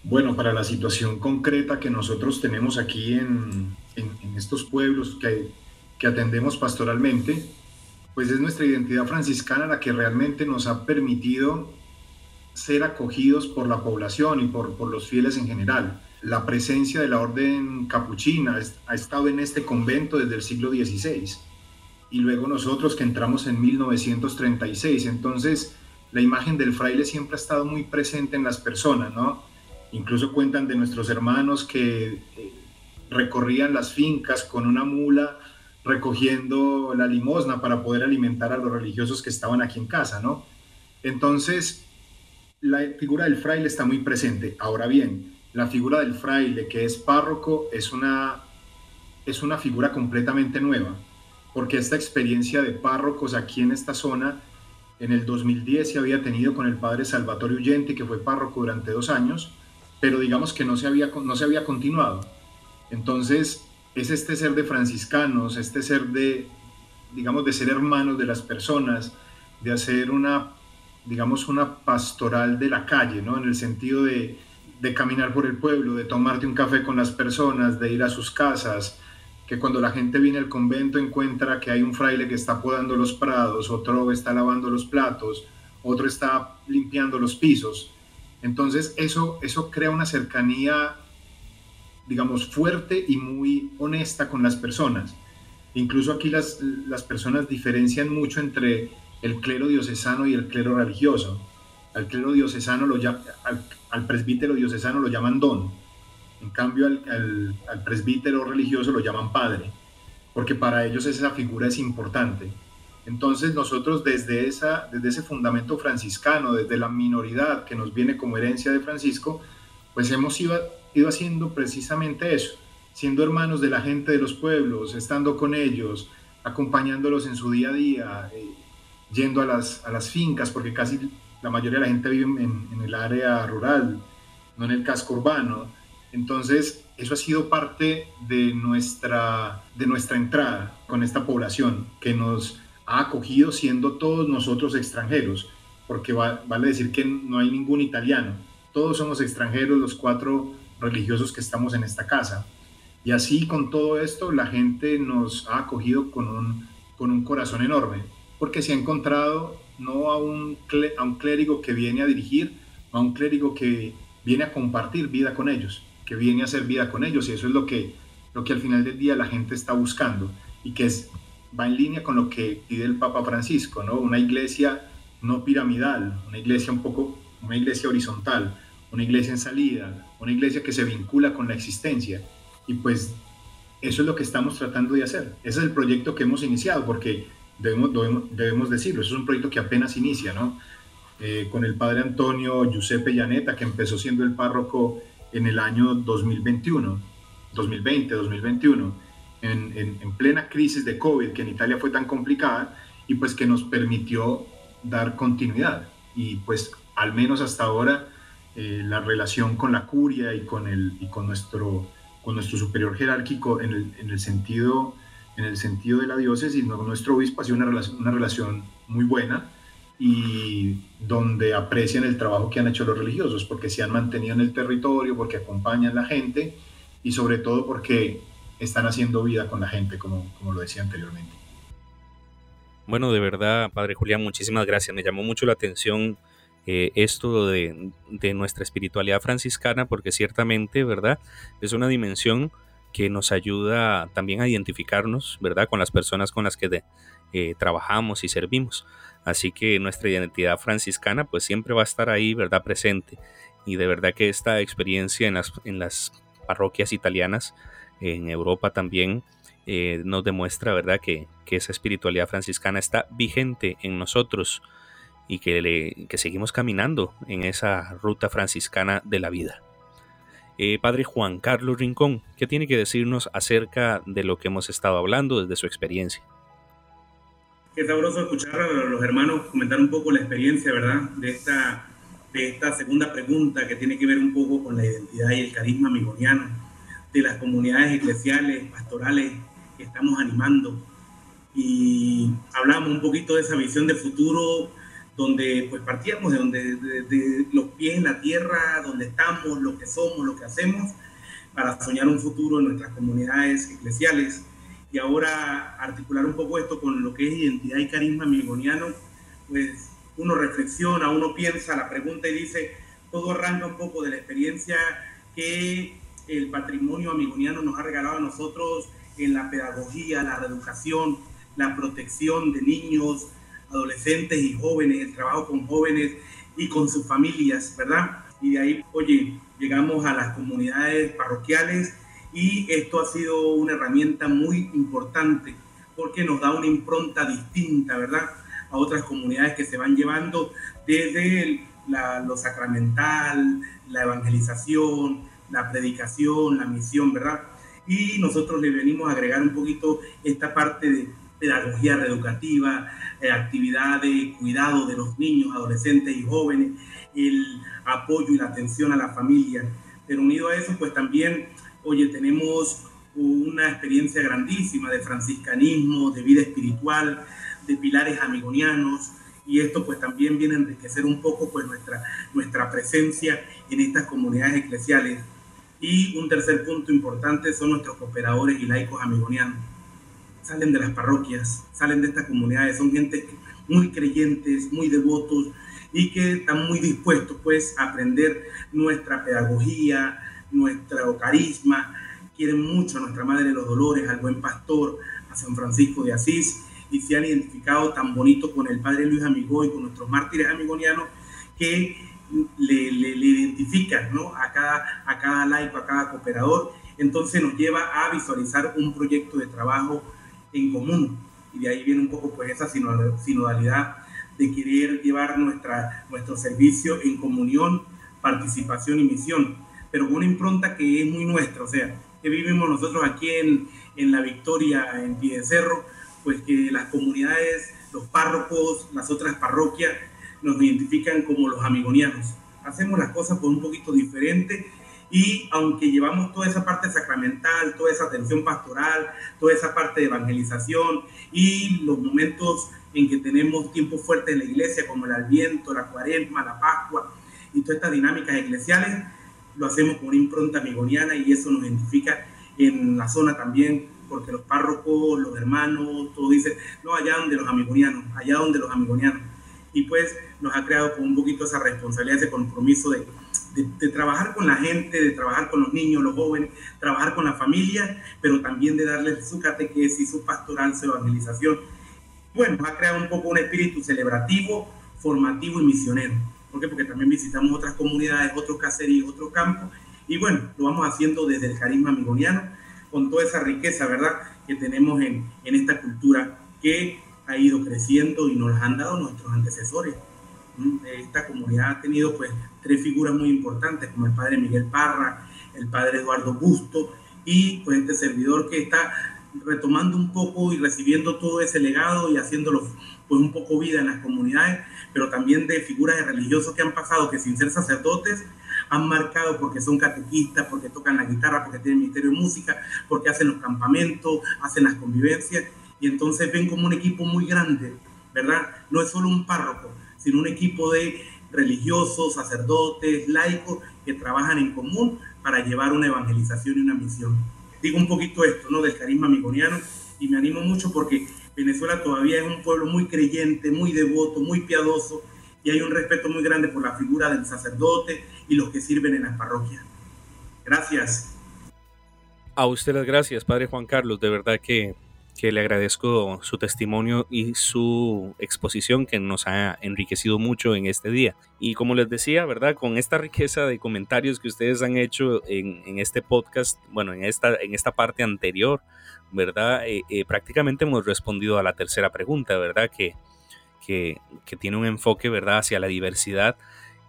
Bueno, para la situación concreta que nosotros tenemos aquí en, en, estos pueblos que, que atendemos pastoralmente, pues es nuestra identidad franciscana la que realmente nos ha permitido ser acogidos por la población y por, por los fieles en general. La presencia de la orden capuchina ha estado en este convento desde el siglo XVI y luego nosotros que entramos en 1936. Entonces, la imagen del fraile siempre ha estado muy presente en las personas, ¿no? Incluso cuentan de nuestros hermanos que eh, recorrían las fincas con una mula recogiendo la limosna para poder alimentar a los religiosos que estaban aquí en casa, ¿no? Entonces, la figura del fraile está muy presente. Ahora bien, la figura del fraile que es párroco es una, es una figura completamente nueva, porque esta experiencia de párrocos aquí en esta zona, en el 2010 se había tenido con el padre Salvatore Uyente, que fue párroco durante dos años, pero digamos que no se había, no se había continuado. Entonces, es este ser de franciscanos, este ser de, digamos, de ser hermanos de las personas, de hacer una digamos, una pastoral de la calle, ¿no? En el sentido de, de caminar por el pueblo, de tomarte un café con las personas, de ir a sus casas, que cuando la gente viene al convento encuentra que hay un fraile que está podando los prados, otro está lavando los platos, otro está limpiando los pisos. Entonces eso, eso crea una cercanía, digamos, fuerte y muy honesta con las personas. Incluso aquí las, las personas diferencian mucho entre el clero diocesano y el clero religioso. Al clero diocesano, lo al, presbítero diocesano lo llaman don, en cambio al, al, presbítero religioso lo llaman padre, porque para ellos esa figura es importante. Entonces nosotros desde, esa, desde ese fundamento franciscano, desde la minoridad que nos viene como herencia de Francisco, pues hemos ido, ido haciendo precisamente eso, siendo hermanos de la gente de los pueblos, estando con ellos, acompañándolos en su día a día, eh, yendo a las, a las fincas, porque casi la mayoría de la gente vive en, el área rural, no en el casco urbano. Entonces, eso ha sido parte de nuestra, de nuestra entrada con esta población, que nos ha acogido siendo todos nosotros extranjeros, porque vale decir que no hay ningún italiano, todos somos extranjeros, los cuatro religiosos que estamos en esta casa. Y así con todo esto, la gente nos ha acogido con un, con un corazón enorme porque se ha encontrado no a un, a un clérigo que viene a dirigir, a un clérigo que viene a compartir vida con ellos, que viene a hacer vida con ellos, y eso es lo que, lo que al final del día la gente está buscando, y que es, va en línea con lo que pide el Papa Francisco, ¿no? Una iglesia no piramidal, una iglesia un poco, una iglesia horizontal, una iglesia en salida, una iglesia que se vincula con la existencia, y pues eso es lo que estamos tratando de hacer. Ese es el proyecto que hemos iniciado, porque debemos, debemos, decirlo, eso es un proyecto que apenas inicia, ¿no? Eh, con el padre Antonio Giuseppe Llaneta, que empezó siendo el párroco en el año 2021, 2020, 2021, en, en, plena crisis de COVID, que en Italia fue tan complicada, y pues que nos permitió dar continuidad. Y pues al menos hasta ahora eh, la relación con la curia y con, el, y con, nuestro, con nuestro superior jerárquico en el, en el sentido en el sentido de la diócesis, nuestro obispo ha sido una relación, muy buena y donde aprecian el trabajo que han hecho los religiosos, porque se han mantenido en el territorio, porque acompañan a la gente y sobre todo porque están haciendo vida con la gente, como, como lo decía anteriormente. Bueno, de verdad, Padre Julián, muchísimas gracias. Me llamó mucho la atención eh, esto de, de, nuestra espiritualidad franciscana, porque ciertamente, ¿verdad? Es una dimensión que nos ayuda también a identificarnos, ¿verdad?, con las personas con las que eh, trabajamos y servimos. Así que nuestra identidad franciscana pues siempre va a estar ahí, ¿verdad?, presente. Y de verdad que esta experiencia en las, en las parroquias italianas, en Europa también, eh, nos demuestra, ¿verdad?, que, esa espiritualidad franciscana está vigente en nosotros y que, que seguimos caminando en esa ruta franciscana de la vida. Eh, padre Juan Carlos Rincón, ¿qué tiene que decirnos acerca de lo que hemos estado hablando desde su experiencia? Qué sabroso escuchar a los hermanos comentar un poco la experiencia, ¿verdad? De esta, de esta segunda pregunta que tiene que ver un poco con la identidad y el carisma amigoniano, de las comunidades eclesiales, pastorales que estamos animando. Y hablamos un poquito de esa visión de futuro donde pues partíamos de donde de, los pies en la tierra, donde estamos, lo que somos, lo que hacemos, para soñar un futuro en nuestras comunidades eclesiales. Y ahora articular un poco esto con lo que es identidad y carisma amigoniano, pues uno reflexiona, uno piensa la pregunta y dice, todo arranca un poco de la experiencia que el patrimonio amigoniano nos ha regalado a nosotros en la pedagogía, la reeducación, la protección de niños, adolescentes y jóvenes, el trabajo con jóvenes y con sus familias, ¿verdad? Y de ahí, oye, llegamos a las comunidades parroquiales y esto ha sido una herramienta muy importante porque nos da una impronta distinta, ¿verdad? A otras comunidades que se van llevando desde lo sacramental, la evangelización, la predicación, la misión, ¿verdad? Y nosotros le venimos a agregar un poquito esta parte de pedagogía reeducativa, eh, actividad de cuidado de los niños, adolescentes y jóvenes, el apoyo y la atención a la familia. Pero unido a eso, pues también, oye, tenemos una experiencia grandísima de franciscanismo, de vida espiritual, de pilares amigonianos, y esto pues también viene a enriquecer un poco pues nuestra, nuestra presencia en estas comunidades eclesiales. Y un tercer punto importante son nuestros cooperadores y laicos amigonianos salen de las parroquias, salen de estas comunidades, son gente muy creyentes, muy devotos y que están muy dispuestos pues a aprender nuestra pedagogía, nuestro carisma, quieren mucho a nuestra Madre de los Dolores, al buen pastor, a San Francisco de Asís y se han identificado tan bonito con el Padre Luis Amigo y con nuestros mártires amigonianos que le, le, le identifican ¿no? a, cada, a cada laico, a cada cooperador. Entonces nos lleva a visualizar un proyecto de trabajo en común. Y de ahí viene un poco pues esa sinodalidad de querer llevar nuestra, nuestro servicio en comunión, participación y misión, pero con una impronta que es muy nuestra, o sea, que vivimos nosotros aquí en, en la Victoria, en Cerro, pues que las comunidades, los párrocos, las otras parroquias nos identifican como los amigonianos. Hacemos las cosas por un poquito diferente y aunque llevamos toda esa parte sacramental, toda esa atención pastoral, toda esa parte de evangelización y los momentos en que tenemos tiempo fuerte en la iglesia, como el Adviento, la Cuaresma, la Pascua y todas estas dinámicas eclesiales, lo hacemos con una impronta amigoniana y eso nos identifica en la zona también, porque los párrocos, los hermanos, todos dicen, no, allá donde los amigonianos, allá donde los amigonianos. Y pues nos ha creado con un poquito esa responsabilidad, ese compromiso de de, trabajar con la gente, de trabajar con los niños, los jóvenes, trabajar con la familia, pero también de darles su catequesis, su pastoral, su evangelización. Bueno, ha creado un poco un espíritu celebrativo, formativo y misionero. ¿Por qué? Porque también visitamos otras comunidades, otros caseríos, otros campos. Y bueno, lo vamos haciendo desde el carisma amigoniano, con toda esa riqueza, ¿verdad?, que tenemos en, en esta cultura que ha ido creciendo y nos han dado nuestros antecesores. Esta comunidad ha tenido pues tres figuras muy importantes como el padre Miguel Parra, el padre Eduardo Busto y pues este servidor que está retomando un poco y recibiendo todo ese legado y haciéndolo pues un poco vida en las comunidades, pero también de figuras de religiosos que han pasado que sin ser sacerdotes han marcado porque son catequistas, porque tocan la guitarra, porque tienen ministerio de música, porque hacen los campamentos, hacen las convivencias y entonces ven como un equipo muy grande, ¿verdad? No es solo un párroco, sino un equipo de religiosos, sacerdotes, laicos que trabajan en común para llevar una evangelización y una misión. Digo un poquito esto, ¿no? Del carisma amigoniano y me animo mucho porque Venezuela todavía es un pueblo muy creyente, muy devoto, muy piadoso y hay un respeto muy grande por la figura del sacerdote y los que sirven en las parroquias. Gracias. A usted las gracias, Padre Juan Carlos. De verdad que, que le agradezco su testimonio y su exposición que nos ha enriquecido mucho en este día. Y como les decía, ¿verdad? Con esta riqueza de comentarios que ustedes han hecho en, en este podcast, bueno, en esta, en esta parte anterior, ¿verdad? Eh, eh, prácticamente hemos respondido a la tercera pregunta, ¿verdad? Que, que, tiene un enfoque, ¿verdad? Hacia la diversidad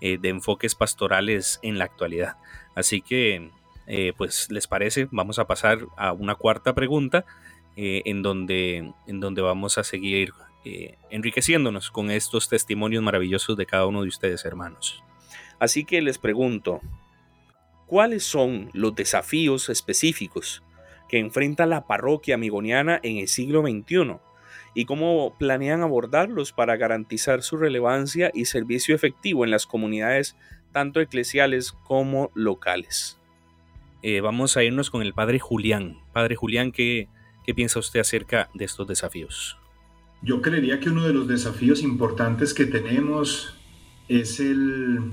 eh, de enfoques pastorales en la actualidad. Así que pues les parece, vamos a pasar a una cuarta pregunta eh, en, donde, en donde vamos a seguir eh, enriqueciéndonos con estos testimonios maravillosos de cada uno de ustedes, hermanos. Así que les pregunto, ¿cuáles son los desafíos específicos que enfrenta la parroquia amigoniana en el siglo XXI? y cómo planean abordarlos para garantizar su relevancia y servicio efectivo en las comunidades tanto eclesiales como locales. Eh, vamos a irnos con el padre Julián. Padre Julián, ¿qué, ¿qué piensa usted acerca de estos desafíos? Yo creería que uno de los desafíos importantes que tenemos es el,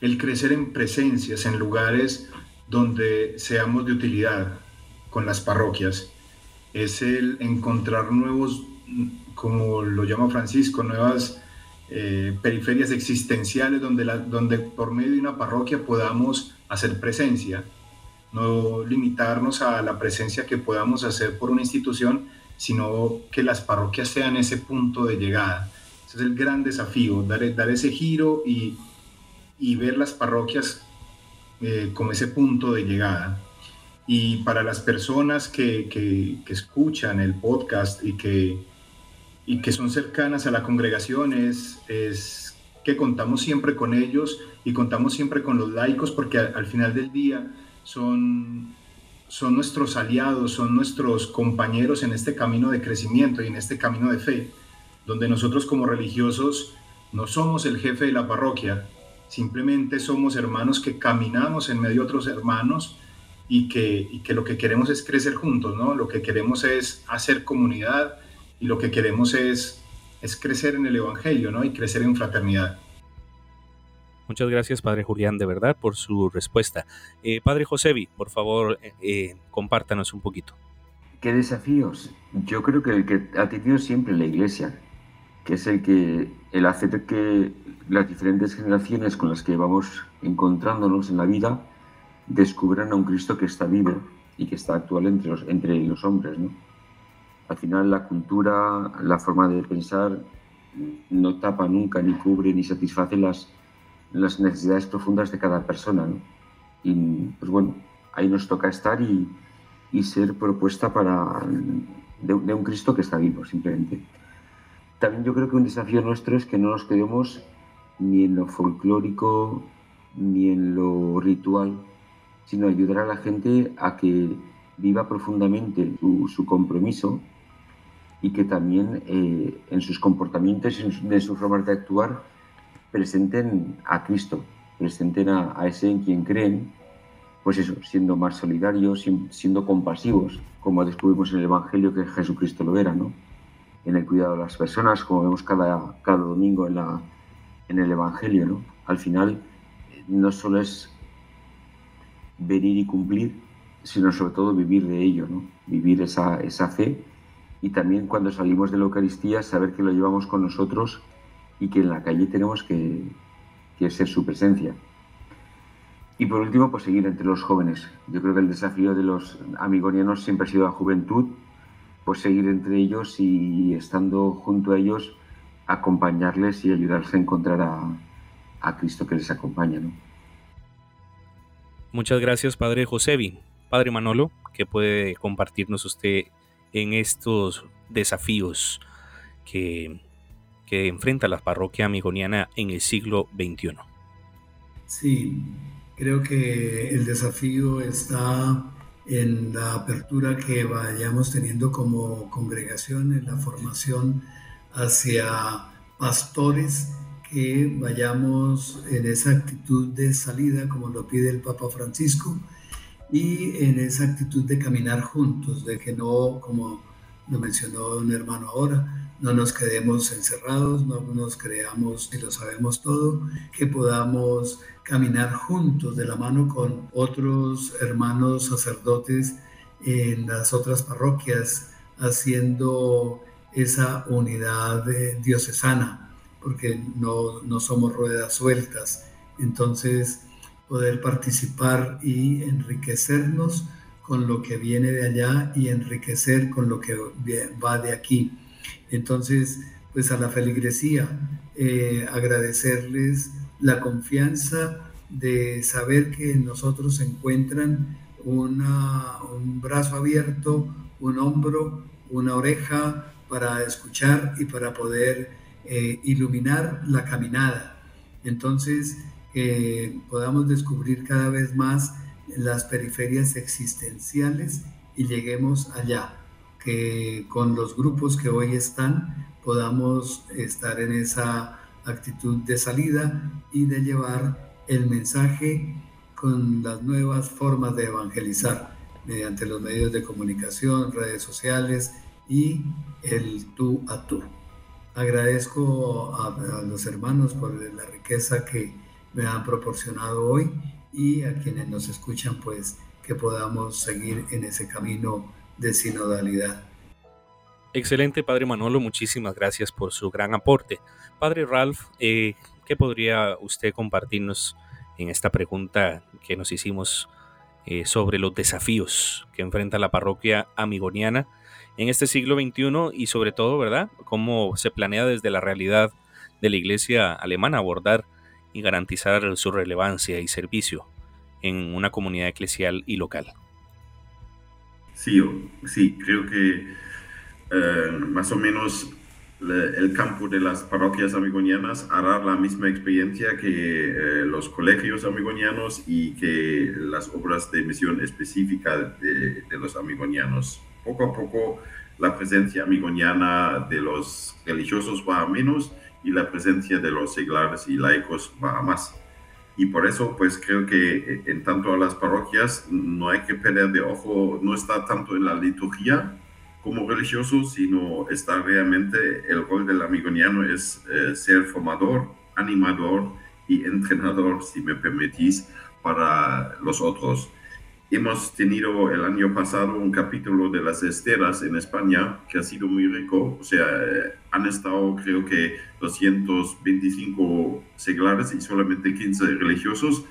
el crecer en presencias, en lugares donde seamos de utilidad con las parroquias. Es el encontrar nuevos, como lo llama Francisco, nuevas eh, periferias existenciales donde, la, donde por medio de una parroquia podamos hacer presencia no limitarnos a la presencia que podamos hacer por una institución, sino que las parroquias sean ese punto de llegada. Ese es el gran desafío, dar, dar ese giro y, y ver las parroquias eh, como ese punto de llegada. Y para las personas que, que, escuchan el podcast y que, y que son cercanas a la congregación, es, que contamos siempre con ellos y contamos siempre con los laicos, porque al final del día son, son nuestros aliados, son nuestros compañeros en este camino de crecimiento y en este camino de fe, donde nosotros como religiosos no somos el jefe de la parroquia, simplemente somos hermanos que caminamos en medio de otros hermanos y que, y que lo que queremos es crecer juntos, ¿no? Lo que queremos es hacer comunidad y lo que queremos es, es crecer en el Evangelio, ¿no? Y crecer en fraternidad. Muchas gracias, Padre Julián, de verdad, por su respuesta. Eh, padre Josevi, por favor, eh, eh, compártanos un poquito. ¿Qué desafíos? Yo creo que el que ha tenido siempre la Iglesia, que es el que el hacer que las diferentes generaciones con las que vamos encontrándonos en la vida descubran a un Cristo que está vivo y que está actual entre los, entre los hombres. ¿no? Al final la cultura, la forma de pensar no tapa nunca, ni cubre, ni satisface las, las necesidades profundas de cada persona. ¿no? Y pues bueno, ahí nos toca estar y, y ser propuesta para, de, de, un Cristo que está vivo, simplemente. También yo creo que un desafío nuestro es que no nos quedemos ni en lo folclórico ni en lo ritual, sino ayudar a la gente a que viva profundamente su, su compromiso y que también eh, en sus comportamientos y en, en sus formas de actuar presenten a Cristo, presenten a, a, ese en quien creen, pues eso, siendo más solidarios, siendo compasivos, como descubrimos en el Evangelio que Jesucristo lo era, ¿no? En el cuidado de las personas, como vemos cada, cada domingo en, la, en el Evangelio, ¿no? Al final, no solo es venir y cumplir, sino sobre todo vivir de ello, ¿no? Vivir esa, esa fe y también cuando salimos de la Eucaristía saber que lo llevamos con nosotros y que en la calle tenemos que, que ser su presencia. Y por último, pues seguir entre los jóvenes. Yo creo que el desafío de los amigonianos siempre ha sido la juventud, pues seguir entre ellos y estando junto a ellos, acompañarles y ayudarles a encontrar a, a Cristo que les acompaña. ¿no? Muchas gracias, Padre Josevi. Padre Manolo, ¿qué puede compartirnos usted en estos desafíos que que enfrenta la parroquia amigoniana en el siglo XXI. Sí, creo que el desafío está en la apertura que vayamos teniendo como congregación, en la formación hacia pastores, que vayamos en esa actitud de salida, como lo pide el Papa Francisco, y en esa actitud de caminar juntos, de que no, como lo mencionó un hermano ahora, no nos quedemos encerrados, no nos creamos que lo sabemos todo, que podamos caminar juntos de la mano con otros hermanos sacerdotes en las otras parroquias, haciendo esa unidad diocesana, porque no, no somos ruedas sueltas. Entonces, poder participar y enriquecernos con lo que viene de allá y enriquecer con lo que va de aquí. Entonces, pues a la feligresía, eh, agradecerles la confianza de saber que en nosotros encuentran un brazo abierto, un hombro, una oreja para escuchar y para poder eh, iluminar la caminada. Entonces, que podamos descubrir cada vez más las periferias existenciales y lleguemos allá, que con los grupos que hoy están podamos estar en esa actitud de salida y de llevar el mensaje con las nuevas formas de evangelizar mediante los medios de comunicación, redes sociales y el tú a tú. Agradezco a, a los hermanos por la riqueza que me han proporcionado hoy y a quienes nos escuchan, pues que podamos seguir en ese camino sinodalidad. Excelente, Padre Manolo, muchísimas gracias por su gran aporte. Padre Ralph, eh, ¿qué podría usted compartirnos en esta pregunta que nos hicimos eh, sobre los desafíos que enfrenta la parroquia amigoniana en este siglo XXI y sobre todo, ¿verdad?, cómo se planea desde la realidad de la iglesia alemana abordar y garantizar su relevancia y servicio en una comunidad eclesial y local. Sí, sí, creo que eh, más o menos el campo de las parroquias amigonianas hará la misma experiencia que eh, los colegios amigonianos y que las obras de misión específica de, de, los amigonianos. Poco a poco la presencia amigoniana de los religiosos va a menos y la presencia de los seglares y laicos va a más. Y por eso, pues creo que eh, en tanto a las parroquias no hay que perder de ojo, no está tanto en la liturgia como religioso, sino está realmente el rol del amigoniano es eh, ser formador, animador y entrenador, si me permitís, para los otros. Hemos tenido el año pasado un capítulo de las esteras en España que ha sido muy rico. O sea, eh, han estado creo que 225 seglares y solamente 15 religiosos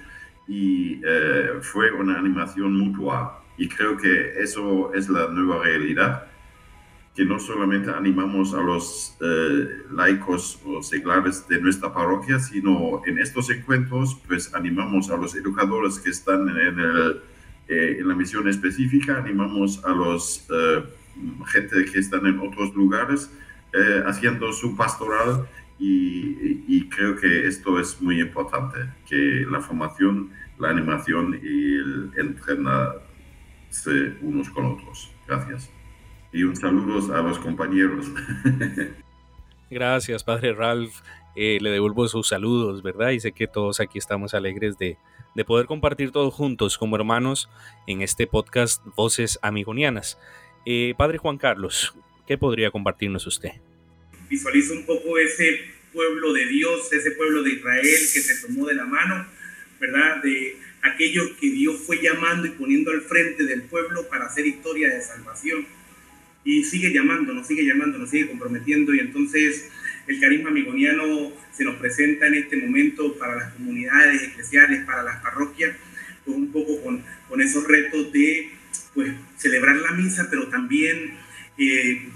y eh, fue una animación mutua. Y creo que eso es la nueva realidad, que no solamente animamos a los eh, laicos o seglares de nuestra parroquia, sino en estos encuentros pues animamos a los educadores que están en el eh, en la misión específica animamos a los eh, gente que están en otros lugares eh, haciendo su pastoral y, creo que esto es muy importante, que la formación, la animación y el entrenarse unos con otros. Gracias. Y un saludo a los compañeros. Gracias, Padre Ralph. le devuelvo sus saludos, ¿verdad? Y sé que todos aquí estamos alegres de, de poder compartir todos juntos como hermanos en este podcast Voces Amigonianas. Eh, Padre Juan Carlos, ¿qué podría compartirnos usted? Visualizo un poco ese pueblo de Dios, ese pueblo de Israel que se tomó de la mano, ¿verdad? De aquellos que Dios fue llamando y poniendo al frente del pueblo para hacer historia de salvación. Y sigue llamando, nos sigue llamando, nos sigue comprometiendo y entonces el carisma amigoniano se nos presenta en este momento para las comunidades eclesiales, para las parroquias, pues un poco con, esos retos de pues, celebrar la misa, pero también eh,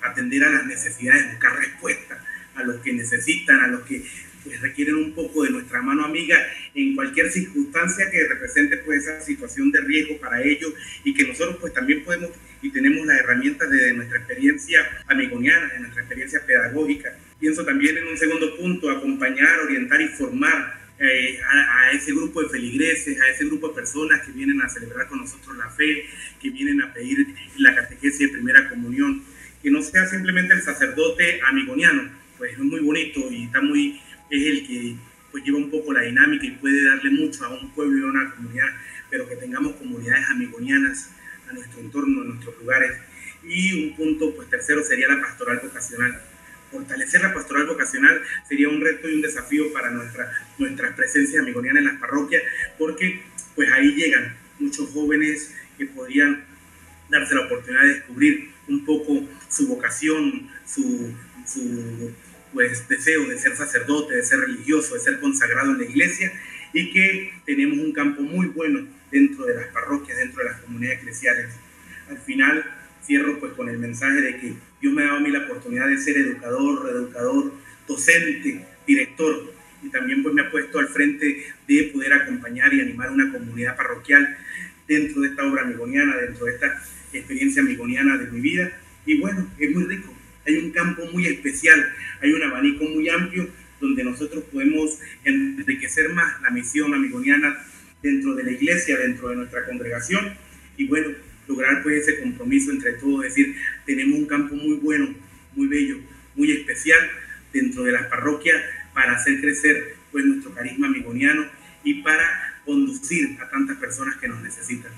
atender a las necesidades, buscar respuestas a los que necesitan, a los que pues, requieren un poco de nuestra mano amiga en cualquier circunstancia que represente pues, esa situación de riesgo para ellos y que nosotros pues también podemos y tenemos las herramientas de nuestra experiencia amigoniana, de nuestra experiencia pedagógica. Pienso también en un segundo punto, acompañar, orientar y formar eh, a, ese grupo de feligreses, a ese grupo de personas que vienen a celebrar con nosotros la fe, que vienen a pedir la catequesis de primera comunión, que no sea simplemente el sacerdote amigoniano, pues es muy bonito y está muy, es el que pues lleva un poco la dinámica y puede darle mucho a un pueblo y a una comunidad, pero que tengamos comunidades amigonianas a nuestro entorno, en nuestros lugares. Y un punto, pues tercero, sería la pastoral vocacional. Fortalecer la pastoral vocacional sería un reto y un desafío para nuestra, nuestras presencias amigonianas en las parroquias, porque pues ahí llegan muchos jóvenes que podrían darse la oportunidad de descubrir un poco su vocación, su, su pues, deseo de ser sacerdote, de ser religioso, de ser consagrado en la iglesia y que tenemos un campo muy bueno dentro de las parroquias, dentro de las comunidades eclesiales. Al final cierro pues con el mensaje de que Dios me ha dado a mí la oportunidad de ser educador, reeducador, docente, director y también pues me ha puesto al frente de poder acompañar y animar una comunidad parroquial dentro de esta obra amigoniana, dentro de esta experiencia amigoniana de mi vida. Y bueno, es muy rico. Hay un campo muy especial, hay un abanico muy amplio donde nosotros podemos enriquecer más la misión amigoniana dentro de la iglesia, dentro de nuestra congregación. Y bueno, lograr pues ese compromiso entre todos, es decir, tenemos un campo muy bueno, muy bello, muy especial dentro de las parroquias para hacer crecer pues nuestro carisma amigoniano y para conducir a tantas personas que nos necesitan.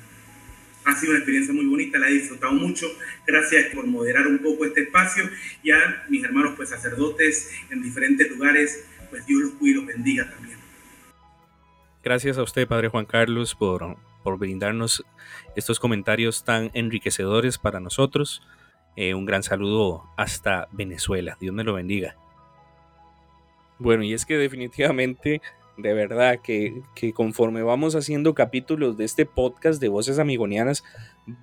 Ha sido una experiencia muy bonita, la he disfrutado mucho. Gracias por moderar un poco este espacio y a mis hermanos pues sacerdotes en diferentes lugares, pues Dios los cuide y los bendiga también. Gracias a usted, Padre Juan Carlos, por por brindarnos estos comentarios tan enriquecedores para nosotros. Eh, un gran saludo hasta Venezuela. Dios me lo bendiga. Bueno, y es que definitivamente, de verdad, que, que conforme vamos haciendo capítulos de este podcast de Voces Amigonianas,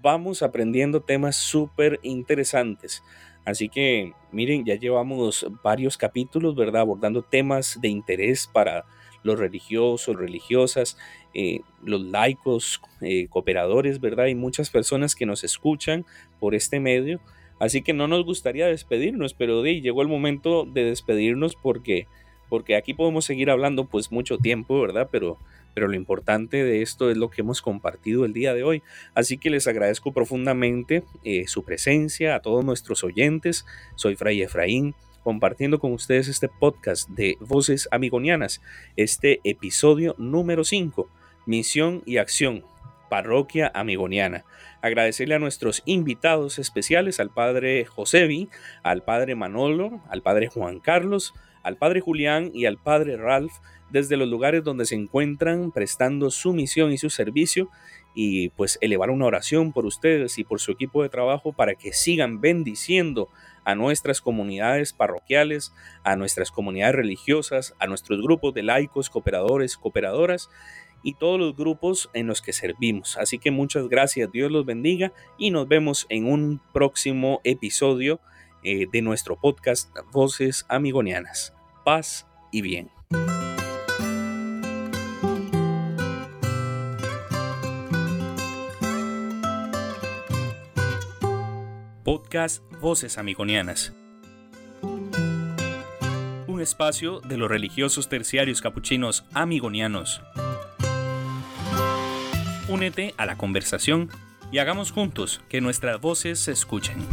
vamos aprendiendo temas súper interesantes. Así que, miren, ya llevamos varios capítulos, ¿verdad? Abordando temas de interés para los religiosos, religiosas, eh, los laicos, eh, cooperadores, ¿verdad? Y muchas personas que nos escuchan por este medio. Así que no nos gustaría despedirnos, pero de, llegó el momento de despedirnos porque, porque aquí podemos seguir hablando pues mucho tiempo, ¿verdad? Pero, pero lo importante de esto es lo que hemos compartido el día de hoy. Así que les agradezco profundamente eh, su presencia a todos nuestros oyentes. Soy Fray Efraín compartiendo con ustedes este podcast de Voces Amigonianas, este episodio número 5, Misión y Acción, Parroquia Amigoniana. Agradecerle a nuestros invitados especiales, al Padre Josevi, al Padre Manolo, al Padre Juan Carlos, al Padre Julián y al Padre Ralph, desde los lugares donde se encuentran prestando su misión y su servicio y pues elevar una oración por ustedes y por su equipo de trabajo para que sigan bendiciendo a nuestras comunidades parroquiales, a nuestras comunidades religiosas, a nuestros grupos de laicos, cooperadores, cooperadoras y todos los grupos en los que servimos. Así que muchas gracias, Dios los bendiga y nos vemos en un próximo episodio eh, de nuestro podcast Voces Amigonianas. Paz y bien. Voces Amigonianas. Un espacio de los religiosos terciarios capuchinos amigonianos. Únete a la conversación y hagamos juntos que nuestras voces se escuchen.